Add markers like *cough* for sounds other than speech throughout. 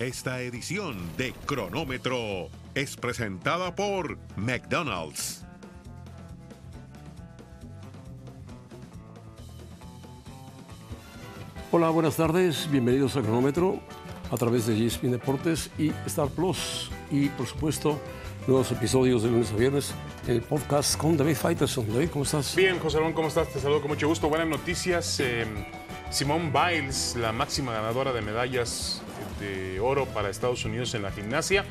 Esta edición de Cronómetro es presentada por McDonald's. Hola, buenas tardes, bienvenidos a Cronómetro a través de ESPN Deportes y Star Plus y por supuesto nuevos episodios de lunes a viernes en el podcast con David Faitelson. David, ¿cómo estás? Bien, José Ramón, ¿cómo estás? Te saludo con mucho gusto. Buenas noticias. Eh, Simone Biles, la máxima ganadora de medallas de oro para Estados Unidos en la gimnasia.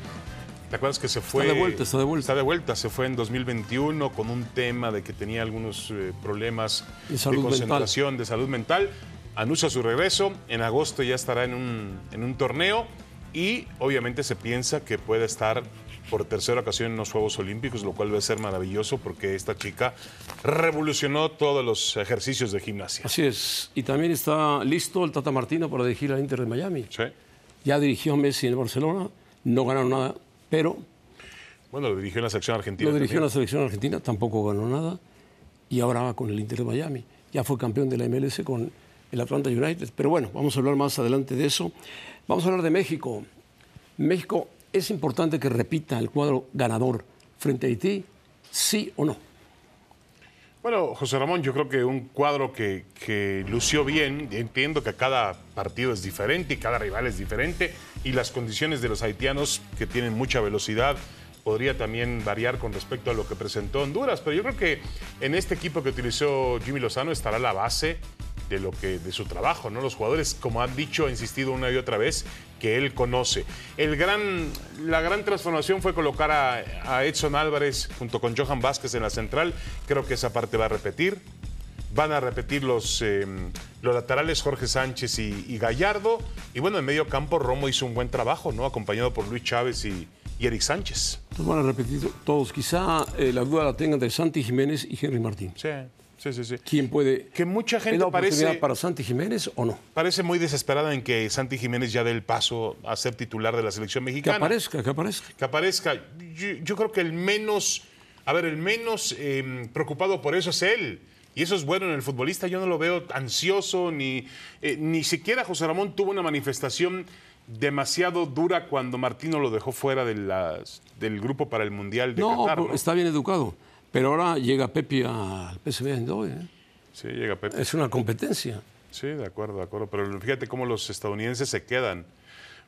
¿Te acuerdas que se fue? Está de vuelta, está de vuelta. Está de vuelta, se fue en 2021 con un tema de que tenía algunos eh, problemas De concentración, de salud mental. Anuncia su regreso, en agosto ya estará en un, en un torneo y obviamente se piensa que puede estar por tercera ocasión en los Juegos Olímpicos, lo cual va a ser maravilloso porque esta chica revolucionó todos los ejercicios de gimnasia. Así es. Y también está listo el Tata Martino para dirigir al Inter de Miami. Sí. Ya dirigió a Messi en el Barcelona, no ganaron nada, pero Bueno, lo dirigió en la sección argentina. lo dirigió en la selección argentina, tampoco ganó nada. Y ahora va con el Inter de Miami. Ya fue campeón de la MLS con el Atlanta United. Pero bueno, vamos a hablar más adelante de eso. Vamos a hablar de México. México, ¿es importante que repita el cuadro ganador frente a Haití? ¿Sí o no? Bueno, José Ramón, yo creo que un cuadro que, lució bien, entiendo que cada partido es diferente y cada rival es diferente y las condiciones de los haitianos que tienen mucha velocidad podría también variar con respecto a lo que presentó Honduras, pero yo creo que en este equipo que utilizó Jimmy Lozano estará la base de lo que de su trabajo, ¿no? Los jugadores, como han dicho, ha insistido una y otra vez que él conoce. El gran, la gran transformación fue colocar a, a Edson Álvarez junto con Johan Vázquez en la central. Creo que esa parte va a repetir. Van a repetir los, eh, los laterales Jorge Sánchez y, y Gallardo. Y bueno, en medio campo Romo hizo un buen trabajo, ¿no? Acompañado por Luis Chávez y, y Eric Sánchez. Entonces van a repetir todos. Quizá eh, la duda la tengan de Santi Jiménez y Henry Martín. Sí, sí, sí. sí. ¿Quién puede? Que mucha ¿Es gente la oportunidad parece, para Santi Jiménez o no? parece muy desesperada en que Santi Jiménez ya dé el paso a ser titular de la selección Que mexicana. aparezca, que aparezca. que aparezca. Yo, yo creo que el menos, a ver, el menos eh, preocupado por eso es él. Y eso es bueno en el futbolista. Yo no lo veo ansioso, ni, eh, ni siquiera José Ramón tuvo una manifestación demasiado dura cuando Martino lo dejó fuera de las- del grupo para el Mundial de No, Qatar. pero ¿no? está bien educado. Pero ahora llega Pepe al PSV Eindhoven. ¿eh? Sí, llega Pepe. Es una competencia. Sí, de acuerdo, de acuerdo. Pero fíjate cómo los estadounidenses se quedan.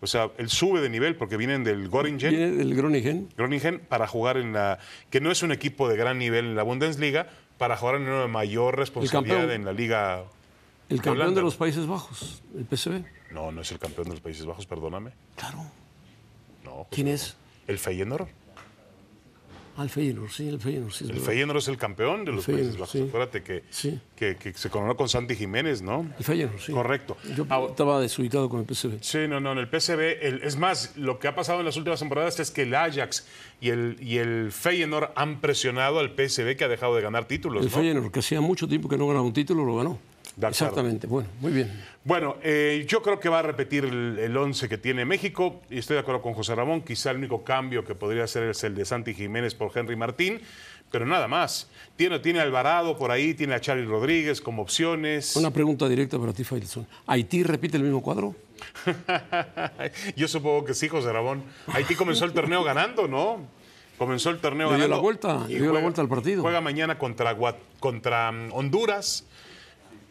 O sea, él sube de nivel porque vienen del Göringen. Viene del Groningen. Groningen para jugar en la que no es un equipo de gran nivel en la Bundesliga para jugar en una mayor responsabilidad campeón. en la liga El campeón Holanda. de los Países Bajos, el PSV. no no es el campeón de los Países Bajos perdóname Claro. no José ¿Quién es? el Feyenoord Ah, el Feyenoord, sí, el Feyenoord. Sí, el. Feyenoord es el campeón de los Países Bajos sí. acuérdate que, Sí. que, que se coronó con Santi Jiménez no El Feyenoord, sí. correcto Yo Ahora- estaba desubicado con el PSV. Sí, no, no, en el PSV, el- es más, lo que ha pasado en las últimas temporadas es que el Ajax y el, y el Feyenoord han presionado al PSV que ha dejado de ganar títulos. El ¿no? Feyenoord, que hacía mucho tiempo que no ganaba un título, lo ganó. Exactamente. Bueno, muy bien. Bueno, eh, yo creo que va a repetir el, el 11 que tiene México y estoy de acuerdo con José Ramón. Quizá el único cambio que podría hacer es el de Santi Jiménez por Henry Martín, pero nada más. Tiene, tiene a Alvarado por ahí, tiene a Charlie Rodríguez como opciones. Una pregunta directa para ti, Faitelson. ¿Haití repite el mismo cuadro? *laughs* Yo supongo que sí, José Ramón. Haití comenzó el torneo ganando, ¿no? Comenzó el torneo Le dio ganando. la vuelta, le dio la vuelta al partido. Juega mañana contra, contra mm, Honduras.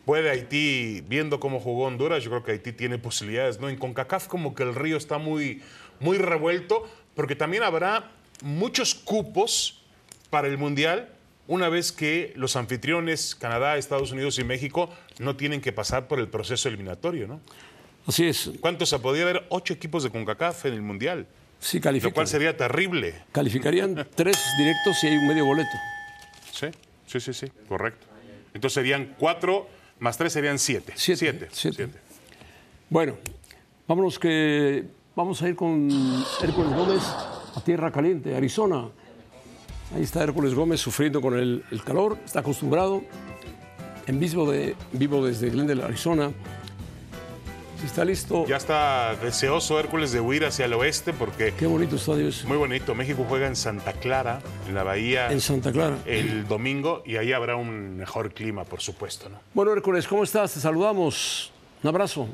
Puede Haití, viendo cómo jugó Honduras, yo creo que Haití tiene posibilidades, ¿no? En CONCACAF como que el río está muy, muy revuelto, porque también habrá muchos cupos para el Mundial una vez que los anfitriones, Canadá, Estados Unidos y México, no tienen que pasar por el proceso eliminatorio, ¿no? Así es. ¿Cuántos? Se podría haber ocho equipos de CONCACAF en el Mundial, Sí, lo califican. cual sería terrible. Calificarían tres directos y hay un medio boleto. Sí, sí, sí, sí, correcto. Entonces serían cuatro, más tres serían siete. Siete, Siete. siete. siete. Bueno, vámonos que vamos a ir con Hércules Gómez a Tierra Caliente, Arizona. Ahí está Hércules Gómez sufriendo con el, el calor, está acostumbrado. En vivo, de, vivo desde Glendale, Arizona. Si está listo, Ya está deseoso Hércules de huir hacia el oeste porque qué bonito estadio es. muy bonito. México juega en Santa Clara, en la bahía, En Santa Clara. el domingo y ahí habrá un mejor clima, por supuesto, ¿no? Bueno, Hércules, ¿cómo estás? Te saludamos. Un abrazo.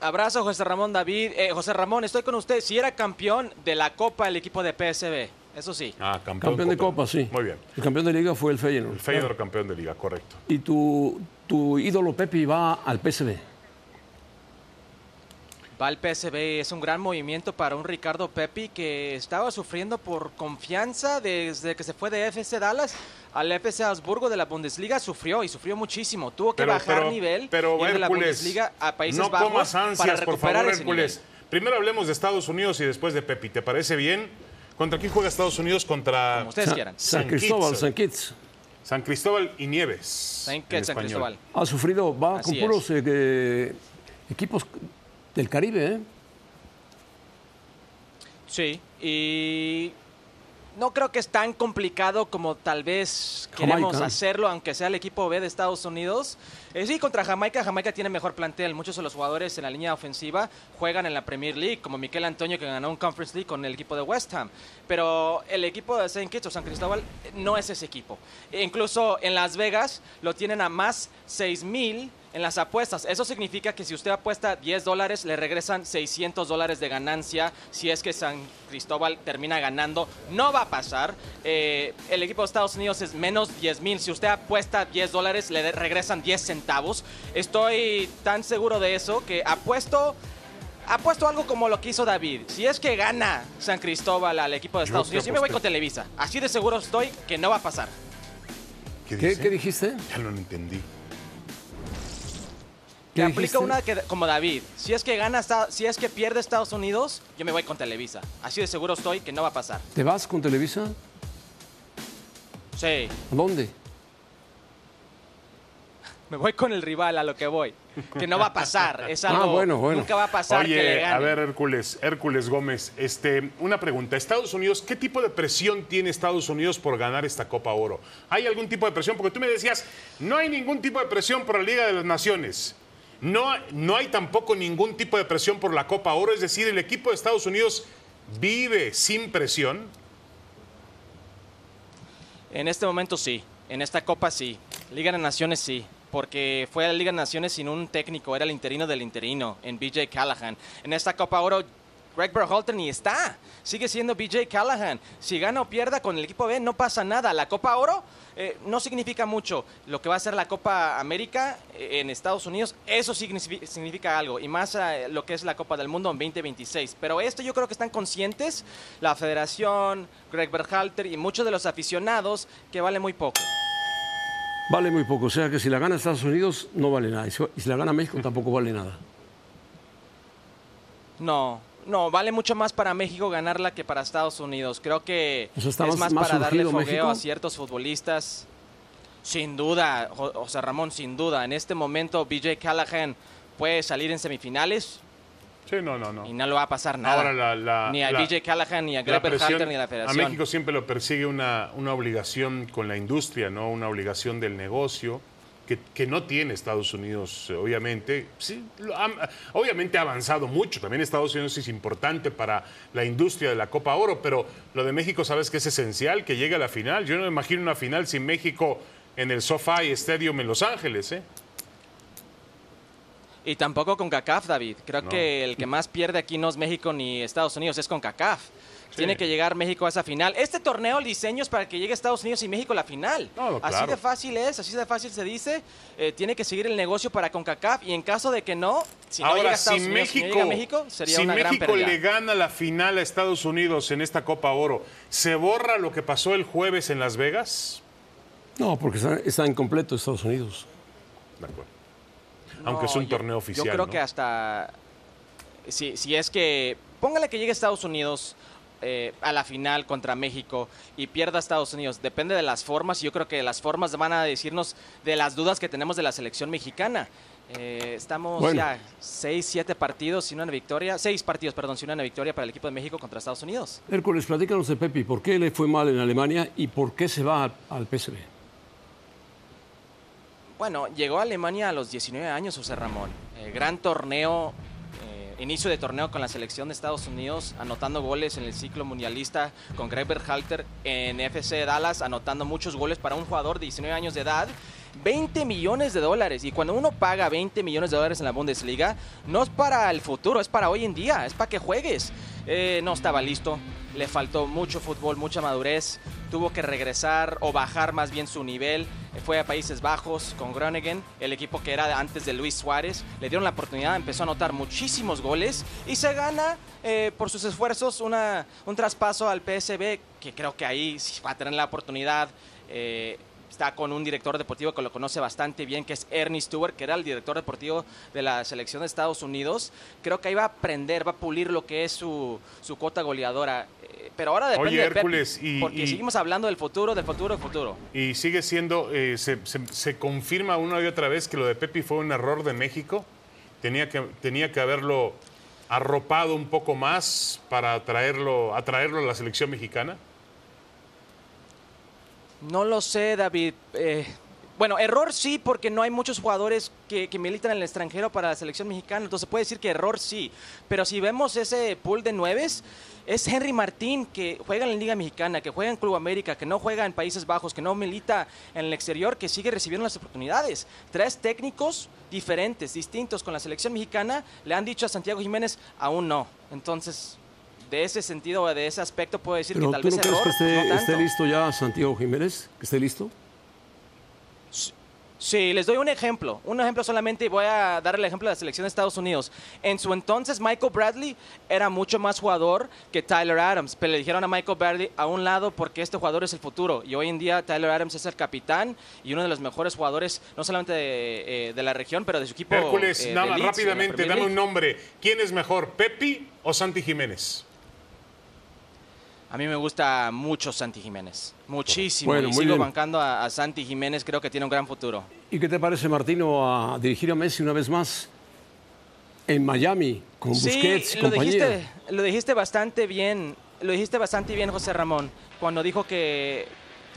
Abrazo, José Ramón David. Eh, José Ramón, estoy con usted. Si era campeón de la Copa el equipo de PSB, eso sí. Ah, campeón, Campeón de Copa, sí. Muy bien. El campeón de liga fue el Feyenoord. El Feyenoord campeón de liga, correcto. Y tu, tu ídolo Pepe va al PSV. Va al PSV, es un gran movimiento para un Ricardo Pepi que estaba sufriendo por confianza desde que se fue de FC Dallas al FC Habsburgo de la Bundesliga, sufrió y sufrió muchísimo. Tuvo que Pero- bajar pero- nivel pero, ir de la Hércules, Bundesliga a Países no Bajos comas ansias, para por recuperar favor, ese Hércules. nivel. Primero hablemos de Estados Unidos y después de Pepi. ¿Te parece bien? ¿Contra quién juega Estados Unidos? Contra Como ustedes San, quieran. San San Cristóbal. San Kitts. San Cristóbal y Nieves. San en San español. Cristóbal. Ha sufrido, va Así con puros eh, equipos del Caribe, ¿eh? Sí, y no creo que es tan complicado como tal vez queremos Jamaica. hacerlo, aunque sea el equipo B de Estados Unidos. Eh, sí, contra Jamaica, Jamaica tiene mejor plantel. Muchos de los jugadores en la línea ofensiva juegan en la Premier League, como Miquel Antonio que ganó un Conference League con el equipo de West Ham. Pero el equipo de St. Kitts o San Cristóbal no es ese equipo. E incluso en Las Vegas lo tienen a más 6 mil en las apuestas. Eso significa que si usted apuesta 10 dólares, le regresan 600 dólares de ganancia si es que San Cristóbal termina ganando. No va a pasar. Eh, el equipo de Estados Unidos es menos 10 mil. Si usted apuesta 10 dólares, le regresan 10 centavos. Estoy tan seguro de eso que apuesto... Apuesto algo como lo que hizo David. Si es que gana San Cristóbal al equipo de Estados Unidos, yo me voy con Televisa. Así de seguro estoy que no va a pasar. ¿Qué, ¿Qué, dice? qué dijiste? Ya no lo entendí. ¿Qué Te aplico dijiste? una que, como David. Si es que gana, si es que pierde Estados Unidos, yo me voy con Televisa. Así de seguro estoy que no va a pasar. ¿Te vas con Televisa? Sí, ¿A dónde? *laughs* me voy con el rival a lo que voy. Que no va a pasar. Es algo. Ah, bueno, bueno. Nunca va a pasar que le Oye, gane. a ver, Hércules, Hércules Gómez, este, una pregunta. Estados Unidos, ¿qué tipo de presión tiene Estados Unidos por ganar esta Copa Oro? ¿Hay algún tipo de presión? Porque tú me decías, no hay ningún tipo de presión por la Liga de las Naciones. No, no hay tampoco ningún tipo de presión por la Copa Oro. Es decir, el equipo de Estados Unidos vive sin presión. En este momento sí. En esta Copa sí. Liga de Naciones sí. Porque fue a la Liga de Naciones sin un técnico. Era el interino del interino. En BJ Callahan. En esta Copa Oro. Greg Berhalter ni está. Sigue siendo BJ Callahan. Si gana o pierda con el equipo B, no pasa nada. La Copa Oro eh, no significa mucho. Lo que va a ser la Copa América eh, en Estados Unidos, eso sí signifi- significa algo. Y más eh, lo que es la Copa del Mundo en 2026. Pero esto yo creo que están conscientes, la federación, Greg Berhalter y muchos de los aficionados, que vale muy poco. Vale muy poco. O sea que si la gana Estados Unidos, no vale nada. Y si la gana México, tampoco vale nada. No, no, vale mucho más para México ganarla que para Estados Unidos. Creo que O sea, está es más- para darle fogueo México. a ciertos futbolistas. Sin duda, Jo- José Ramón, sin duda. En este momento, BJ Callahan puede salir en semifinales Sí, no, no, no. y no le va a pasar nada. Ahora la- la- ni a la- BJ Callahan, ni a presión- Berhalter, ni a la a federación. México siempre lo persigue una, una obligación con la industria, ¿no? Una obligación del negocio que, que no tiene Estados Unidos, eh, obviamente. Sí, ha- obviamente ha avanzado mucho. También Estados Unidos es importante para la industria de la Copa Oro, pero lo de México, ¿sabes que es esencial? Que llegue a la final. Yo no me imagino una final sin México en el SoFi Stadium en Los Ángeles, ¿eh? Y tampoco con CACAF, David. Creo No. que el que más pierde aquí no es México ni Estados Unidos, es con CACAF. Tiene que llegar México a esa final. Este torneo, el diseño es para que llegue Estados Unidos y México a la final. No, Así de fácil es, así de fácil se dice. Eh, tiene que seguir el negocio para CONCACAF y en caso de que no, si no llega Ahora, a Estados si Unidos, si no México, llega a México, sería si una gran pérdida. le gana la final a Estados Unidos en esta Copa Oro, ¿se borra lo que pasó el jueves en Las Vegas? No, porque está, está incompleto Estados Unidos. De acuerdo. Aunque es un yo- torneo oficial. Yo creo ¿no? que hasta. Si, si es que. Póngale que llegue Estados Unidos eh, a la final contra México y pierda Estados Unidos. Depende de las formas. Yo creo que las formas van a decirnos de las dudas que tenemos de la selección mexicana. Eh, estamos Bueno. ya seis, siete partidos sin una victoria. Seis partidos, perdón, sin una victoria para el equipo de México contra Estados Unidos. Hércules, platícanos de Pepi. ¿Por qué le fue mal en Alemania y por qué se va al, al PSV? Bueno, llegó a Alemania a los 19 años, José Ramón. Eh, gran torneo, inicio de torneo con la selección de Estados Unidos, anotando goles en el ciclo mundialista con Greg Berhalter en FC Dallas, anotando muchos goles para un jugador de 19 años de edad. 20 millones de dólares. Y cuando uno paga 20 millones de dólares en la Bundesliga, no es para el futuro, es para hoy en día, es para que juegues. Eh, no estaba listo, le faltó mucho fútbol, mucha madurez, tuvo que regresar o bajar más bien su nivel. Fue a Países Bajos con Groningen, el equipo que era antes de Luis Suárez. Le dieron la oportunidad, empezó a anotar muchísimos goles y se gana eh, por sus esfuerzos una, un traspaso al PSB, que creo que ahí sí va a tener la oportunidad. Eh, está con un director deportivo que lo conoce bastante bien, que es Ernie Stewart, que era el director deportivo de la selección de Estados Unidos. Creo que ahí va a aprender, va a pulir lo que es su, su cuota goleadora. Eh, Pero ahora depende Oye, de Hércules, y- porque y- seguimos hablando del futuro, del futuro, del futuro. Y sigue siendo, eh, se, se- se confirma una y otra vez que lo de Pepi fue un error de México. Tenía que, tenía que haberlo arropado un poco más para traerlo, atraerlo a la selección mexicana. No lo sé, David. Eh, bueno, error sí, porque no hay muchos jugadores que, que militan en el extranjero para la selección mexicana, entonces puede decir que error sí. Pero si vemos ese pool de nueves, es Henry Martín, que juega en la Liga Mexicana, que juega en Club América, que no juega en Países Bajos, que no milita en el exterior, que sigue recibiendo las oportunidades. Tres técnicos diferentes, distintos con la selección mexicana, le han dicho a Santiago Jiménez, aún no. Entonces, de ese sentido, de ese aspecto, puedo decir Pero que tal tú vez no crees error, que esté, no tanto. esté listo ya Santiago Jiménez, que esté listo. Sí, les doy un ejemplo. Un ejemplo solamente y voy a dar el ejemplo de la selección de Estados Unidos. En su entonces, Michael Bradley era mucho más jugador que Tyler Adams, pero le dijeron a Michael Bradley a un lado porque este jugador es el futuro. Y hoy en día Tyler Adams es el capitán y uno de los mejores jugadores, no solamente de, eh, de la región, pero de su equipo. Hércules, eh, nada Leeds, rápidamente, dame un nombre. ¿Quién es mejor, Pepi o Santi Jiménez? A mí me gusta mucho Santi Jiménez. Muchísimo. Bueno, y sigo bien. bancando a, a Santi Jiménez, creo que tiene un gran futuro. ¿Y qué te parece, Martino, a dirigir a Messi una vez más en Miami con Busquets y lo compañía? dijiste, lo dijiste bastante bien, lo dijiste bastante bien, José Ramón, cuando dijo que,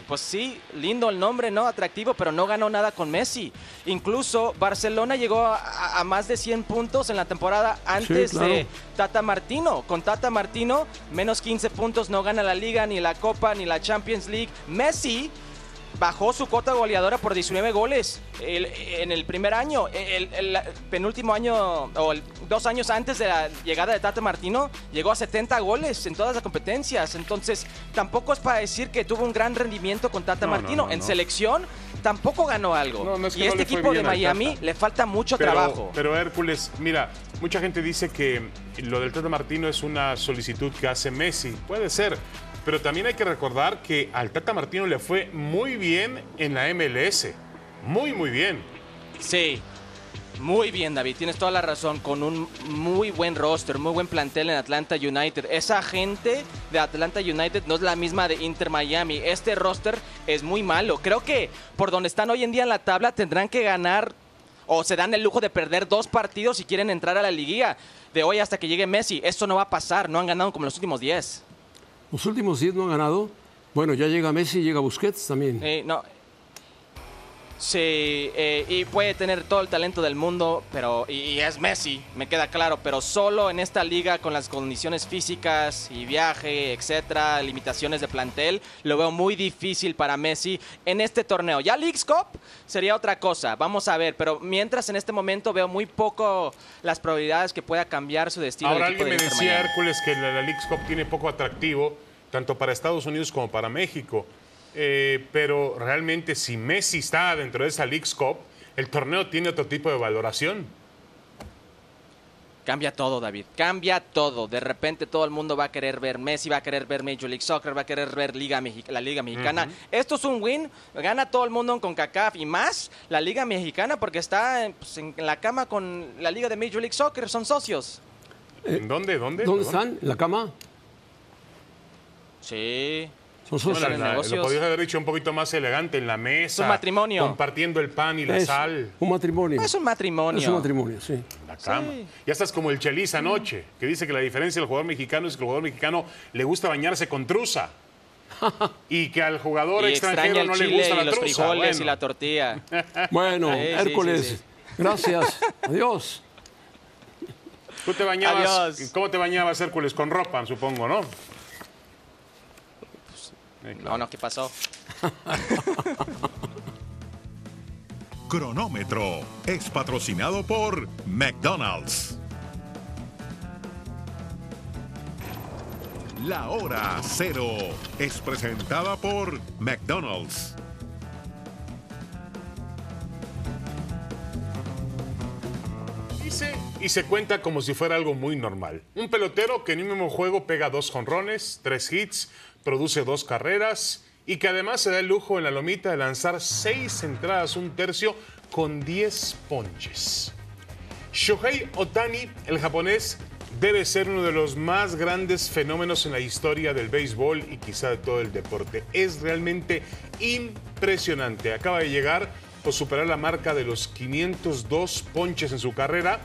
pues sí, lindo el nombre, ¿no? Atractivo, pero no ganó nada con Messi. Incluso Barcelona llegó a, más de 100 puntos en la temporada antes claro. de Tata Martino. Con Tata Martino, menos 15 puntos, no gana la Liga, ni la Copa, ni la Champions League. Messi bajó su cuota goleadora por 19 goles el- en el primer año. El, el penúltimo año, o el- dos años antes de la llegada de Tata Martino, llegó a 70 goles en todas las competencias. Entonces, tampoco es para decir que tuvo un gran rendimiento con Tata No, no, Martino. no, en no. selección tampoco ganó algo. No, no es que y no este equipo de Miami le falta mucho Pero, trabajo. pero Hércules, mira, mucha gente dice que lo del Tata Martino es una solicitud que hace Messi. Puede ser. Pero también hay que recordar que al Tata Martino le fue muy bien en la MLS. Muy, muy bien. Sí. Muy bien, David, tienes toda la razón. Con un muy buen roster, muy buen plantel en Atlanta United. Esa gente de Atlanta United no es la misma de Inter Miami. Este roster es muy malo. Creo que por donde están hoy en día en la tabla tendrán que ganar o se dan el lujo de perder dos partidos si quieren entrar a la liguilla de hoy hasta que llegue Messi. Esto no va a pasar. No han ganado como los últimos 10. Los últimos 10 no han ganado. Bueno, ya llega Messi, llega Busquets también. Eh. Sí, eh, y puede tener todo el talento del mundo, pero y, y es Messi, me queda claro, pero solo en esta liga con las condiciones físicas y viaje, etcétera, limitaciones de plantel, lo veo muy difícil para Messi en este torneo. Ya Leagues Cup sería otra cosa, vamos a ver, pero mientras en este momento veo muy poco las probabilidades que pueda cambiar su destino. Ahora alguien me de decía. Hércules, que la, la Leagues Cup tiene poco atractivo, tanto para Estados Unidos como para México. Eh, pero realmente si Messi está dentro de esa Leagues Cup, el torneo tiene otro tipo de valoración. Cambia todo, David. Cambia todo. De repente todo el mundo va a querer ver Messi, va a querer ver Major League Soccer, va a querer ver Liga Mexi- la Liga Mexicana. Esto es un win. Gana todo el mundo en CONCACAF y más la Liga Mexicana porque está pues, en la cama con la Liga de Major League Soccer. Son socios. ¿En dónde? ¿Dónde? ¿Dónde Perdón. están? ¿En la cama? Sí. Bueno, la- lo podías haber dicho un poquito más elegante, en la mesa. un matrimonio. Compartiendo el pan y la Es sal. un matrimonio. Es un matrimonio. Es un matrimonio, sí. en La cama. Sí. Ya estás como el Chelis anoche, que dice que la diferencia del jugador mexicano es que el jugador mexicano le gusta bañarse con truza. *laughs* y que al jugador Y extranjero no le gusta y la los truza. frijoles y Bueno. la tortilla. *laughs* Bueno, Sí, sí, Hércules, sí, sí. gracias. *laughs* Adiós. Tú te bañabas. Adiós. ¿Cómo te bañabas, Hércules? Con ropa, supongo, ¿no? No, no, ¿qué pasó? *laughs* Cronómetro es patrocinado por McDonald's. La hora cero es presentada por McDonald's. Dice y se cuenta como si fuera algo muy normal. Un pelotero que en un mismo juego pega dos jonrones, tres hits, produce dos carreras y que además se da el lujo en la lomita de lanzar seis entradas, un tercio, con 10 ponches. Shohei Otani, el japonés, debe ser uno de los más grandes fenómenos en la historia del béisbol y quizá de todo el deporte. Es realmente impresionante. Acaba de llegar o superar la marca de los 502 ponches en su carrera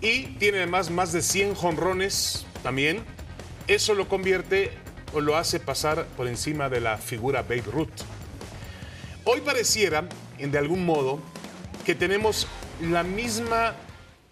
y tiene además más de 100 jonrones también. Eso lo convierte o lo hace pasar por encima de la figura Babe Ruth. Hoy pareciera, de algún modo, que tenemos la misma,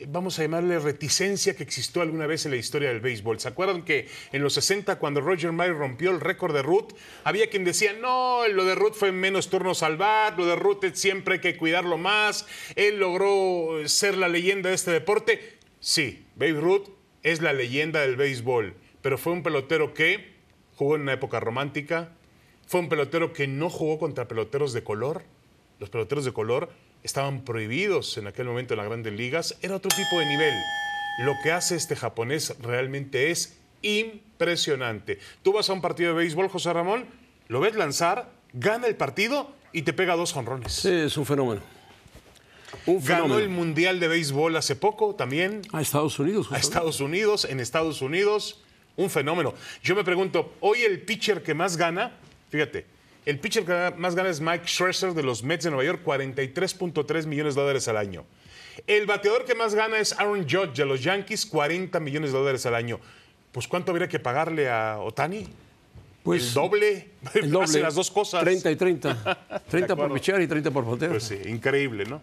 vamos a llamarle reticencia que existió alguna vez en la historia del béisbol. ¿Se acuerdan que en los 60, cuando Roger Maris rompió el récord de Ruth, había quien decía, no, lo de Ruth fue menos turnos al lo de Ruth siempre hay que cuidarlo más, él logró ser la leyenda de este deporte. Sí, Babe Ruth es la leyenda del béisbol, pero fue un pelotero que jugó en una época romántica, fue un pelotero que no jugó contra peloteros de color. Los peloteros de color estaban prohibidos en aquel momento en las grandes ligas, era otro tipo de nivel. Lo que hace este japonés realmente es impresionante. Tú vas a un partido de béisbol, José Ramón, lo ves lanzar, gana el partido y te pega dos jonrones. Sí, es un fenómeno. Un Ganó el Mundial de Béisbol hace poco también. A Estados Unidos. A justamente. Estados Unidos, en Estados Unidos, un fenómeno. Yo me pregunto, hoy el pitcher que más gana, fíjate, el pitcher que más gana es Mike Scherzer de los Mets de Nueva York, 43.3 millones de dólares al año. El bateador que más gana es Aaron Judge de los Yankees, 40 millones de dólares al año. Pues ¿cuánto habría que pagarle a Otani? Pues el doble. *laughs* el doble. Hace las dos cosas. 30 y 30. 30 *laughs* por pichar y 30 por bateo. Pues sí, increíble, ¿no?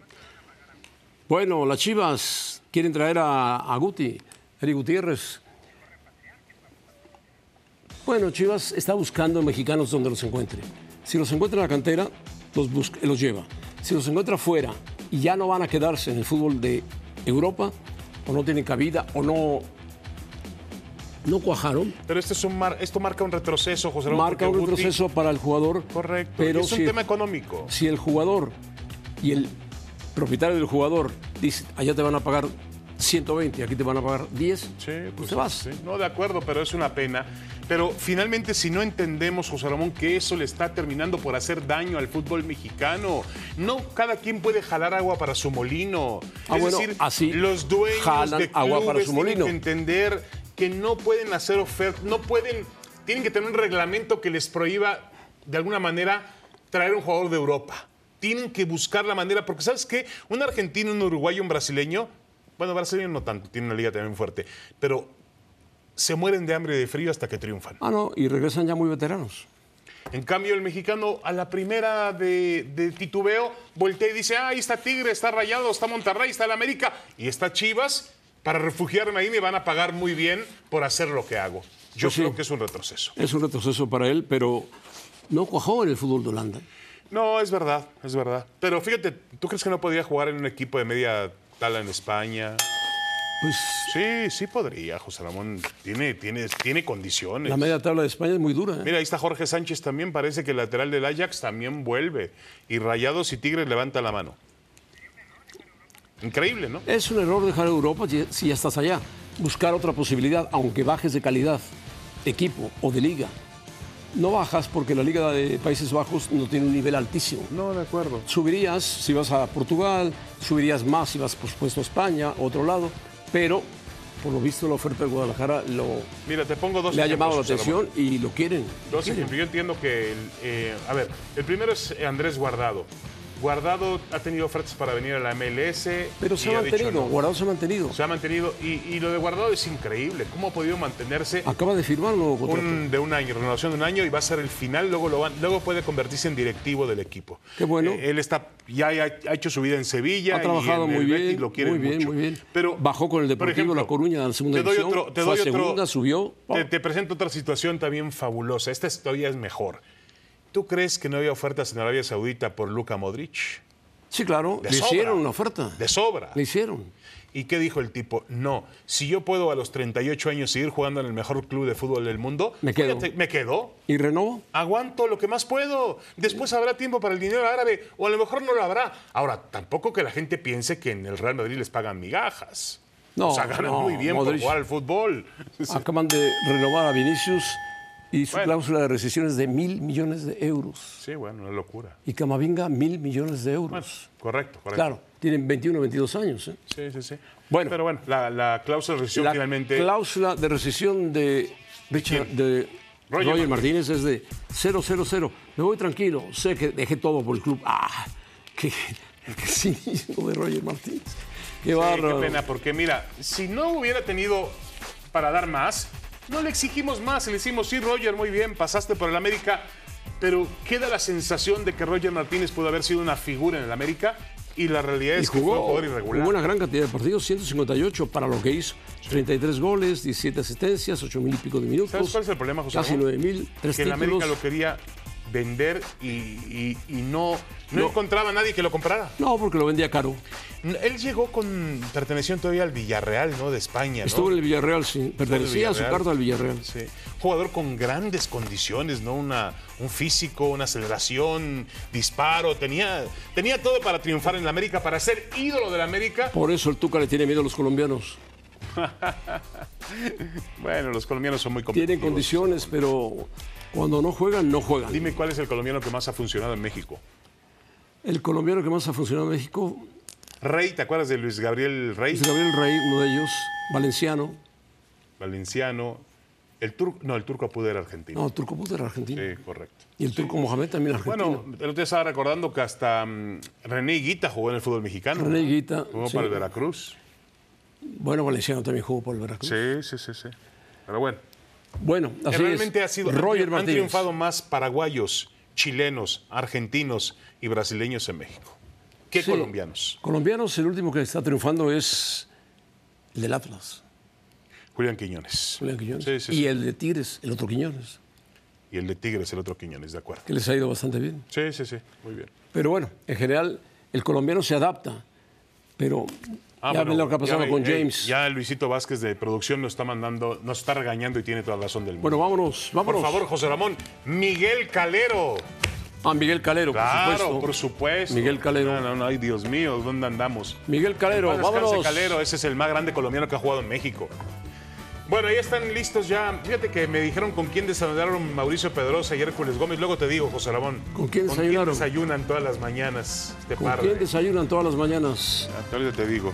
Bueno, las Chivas quieren traer a, a Guti, Eric Gutiérrez. Bueno, Chivas está buscando mexicanos donde los encuentre. Si los encuentra en la cantera, los, busca- los lleva. Si los encuentra fuera y ya no van a quedarse en el fútbol de Europa, o no tienen cabida, o no, no cuajaron, Pero este es un mar- esto marca un retroceso, José Ramón. marca un Guti- retroceso para el jugador. Correcto. Pero y es un si- tema económico. si el jugador y el propietario del jugador dice, allá te van a pagar 120, aquí te van a pagar 10, Sí, pues pues te vas. sí. No, de acuerdo, pero es una pena. Pero finalmente, si no entendemos, José Ramón, que eso le está terminando por hacer daño al fútbol mexicano, no cada quien puede jalar agua para su molino. Ah, es bueno, decir, así los dueños jalan de agua para clubes su tienen molino. que entender que no pueden hacer ofertas, no pueden, tienen que tener un reglamento que les prohíba, de alguna manera, traer un jugador de Europa. Tienen que buscar la manera, porque ¿sabes qué? Un argentino, un uruguayo, un brasileño, bueno, brasileño no tanto, tiene una liga también fuerte, pero se mueren de hambre y de frío hasta que triunfan. Ah, no, y regresan ya muy veteranos. En cambio, el mexicano a la primera de, de titubeo voltea y dice, ah, ahí está Tigre, está Rayado, está Monterrey, está el América y está Chivas. Para refugiarme ahí me van a pagar muy bien por hacer lo que hago. Yo Pues sí. creo que es un retroceso. Es un retroceso para él, pero no cuajó en el fútbol de Holanda. No, es verdad, es verdad. Pero fíjate, ¿tú crees que no podría jugar en un equipo de media tala en España? Pues Sí, sí podría, José Ramón. Tiene, tiene, tiene condiciones. la media tabla de España es muy dura. ¿eh? Mira, ahí está Jorge Sánchez también, parece que el lateral del Ajax también vuelve. Y Rayados y Tigres levanta la mano. Increíble, ¿no? Es un error dejar Europa si- ya estás allá. Buscar otra posibilidad, aunque bajes de calidad, de equipo o de liga. No bajas porque la Liga de Países Bajos no tiene un nivel altísimo. No, de acuerdo. Subirías si vas a Portugal, subirías más si vas, por supuesto, a España, a otro lado, pero por lo visto la oferta de Guadalajara lo, Mira, te pongo dos le ha llamado la atención y lo quieren. Dos. Yo entiendo que, el, eh, a ver, el primero es Andrés Guardado. Guardado ha tenido ofertas para venir a la MLS. Pero se ha dicho mantenido, no. Guardado se ha mantenido. Se ha mantenido. Y, y lo de Guardado es increíble. ¿Cómo ha podido mantenerse Acaba de firmar un nuevo contrato. un- de un año, renovación de un año y va a ser el final, luego, lo van- luego puede convertirse en directivo del equipo. Qué bueno. Eh, él está, ya ha, ha hecho su vida en Sevilla. Ha trabajado y en muy el bien, lo muy bien, mucho. muy bien. Pero, Bajó con el por Deportivo La Coruña a la segunda te doy otro- te fue a doy otro- segunda, subió. Te, te presento otra situación también fabulosa. Esta todavía es mejor. ¿Tú crees que no había ofertas en Arabia Saudita por Luka Modric? Sí, claro. De Le sobra. hicieron una oferta. De sobra. Le hicieron. ¿Y qué dijo el tipo? No, si yo puedo a los 38 años seguir jugando en el mejor club de fútbol del mundo, Me quedo. fíjate, me quedo. ¿Y renovó? Aguanto lo que más puedo. Después habrá tiempo para el dinero árabe o a lo mejor no lo habrá. Ahora, tampoco que la gente piense que en el Real Madrid les pagan migajas. No, o sea, ganan no, muy bien Modric- por jugar al fútbol. Acaban de renovar a Vinicius y su Bueno. cláusula de rescisión es de mil millones de euros. Sí, bueno, una locura. Y Camavinga, mil millones de euros. Bueno, correcto, correcto. claro, tienen 21 22 años. ¿eh? Sí, sí, sí. Bueno. Pero bueno, la, la cláusula de rescisión La finalmente. cláusula de rescisión de Richard, de Roger Roger, Martínez es de 000. Me voy tranquilo, sé que dejé todo por el club. ¡Ah! ¡Qué, qué cinismo de Roger Martínez! ¡Qué Sí, qué pena, porque mira, si no hubiera tenido para dar más, no le exigimos más. Le decimos, sí, Roger, muy bien, pasaste por el América, pero queda la sensación de que Roger Martínez pudo haber sido una figura en el América y la realidad Y es que fue un jugó, jugador irregular. jugó una gran cantidad de partidos, 158 para lo que hizo. 33 goles, 17 asistencias, 8 mil y pico de minutos. ¿Sabes cuál es el problema, José Casi Ramón? 9 mil, Que el América lo quería vender y, y- y no, no, No. encontraba a nadie que lo comprara. No, porque lo vendía caro. Él llegó con perteneció todavía al Villarreal, ¿no? De España, ¿no? Estuvo en el Villarreal, sí. Pertenecía a su carta al Villarreal. Sí. Jugador con grandes condiciones, ¿no? Una, un físico, una aceleración, disparo. Tenía, tenía todo para triunfar en la América, para ser ídolo de la América. Por eso el Tuca le tiene miedo a los colombianos. *laughs* Bueno, los colombianos son muy Tienen competitivos. condiciones, pero cuando no juegan, no juegan. Dime cuál es el colombiano que más ha funcionado en México. El colombiano que más ha funcionado en México Rey, ¿te acuerdas de Luis Gabriel Rey? es Gabriel Rey, uno de ellos, valenciano. Valenciano. El turco, no, el turco pudo era argentino. No, el turco Puto era argentino. Sí, correcto. Y el turco Mohamed también argentino. Bueno, el otro día estaba recordando que hasta mm, René Higuita jugó en el fútbol mexicano. René Higuita, Jugó sí. para el Veracruz. Bueno, Valenciano también jugó por el Veracruz. Sí, sí, sí, sí. Pero bueno. Bueno, así realmente es. ha sido. Roger han, Martínez. triunfado más paraguayos, chilenos, argentinos y brasileños en México que Sí. colombianos. Colombianos, el último que está triunfando es el del Atlas, Julián Quiñones. Julián Quiñones. Sí, sí, y el de Tigres, el otro Quiñones, Y el de Tigres, el otro Quiñones, de acuerdo. que les ha ido bastante bien. Sí, sí, sí. Muy bien. Pero bueno, en general, el colombiano se adapta. Pero Ah, ya bueno, ven lo que ha pasado ya con hey, James. ya Luisito Vázquez de producción nos está mandando, nos está regañando y tiene toda la razón del mundo. Bueno, vámonos, Por vámonos. favor, José Ramón. Miguel Calero. Ah, Miguel Calero, Claro, por supuesto. por supuesto. Miguel Calero. No, no, no, ay, Dios mío, ¿dónde andamos? Miguel Calero, vámonos. Calero, ese es el más grande colombiano que ha jugado en México. Bueno, ahí están listos ya. Fíjate que me dijeron con quién desayunaron Mauricio Pedrosa y Hércules Gómez. Luego te digo, José Ramón. ¿Con quién desayunaron? desayunan todas las mañanas este ¿Con par quién de- desayunan todas las mañanas? Ahorita te digo.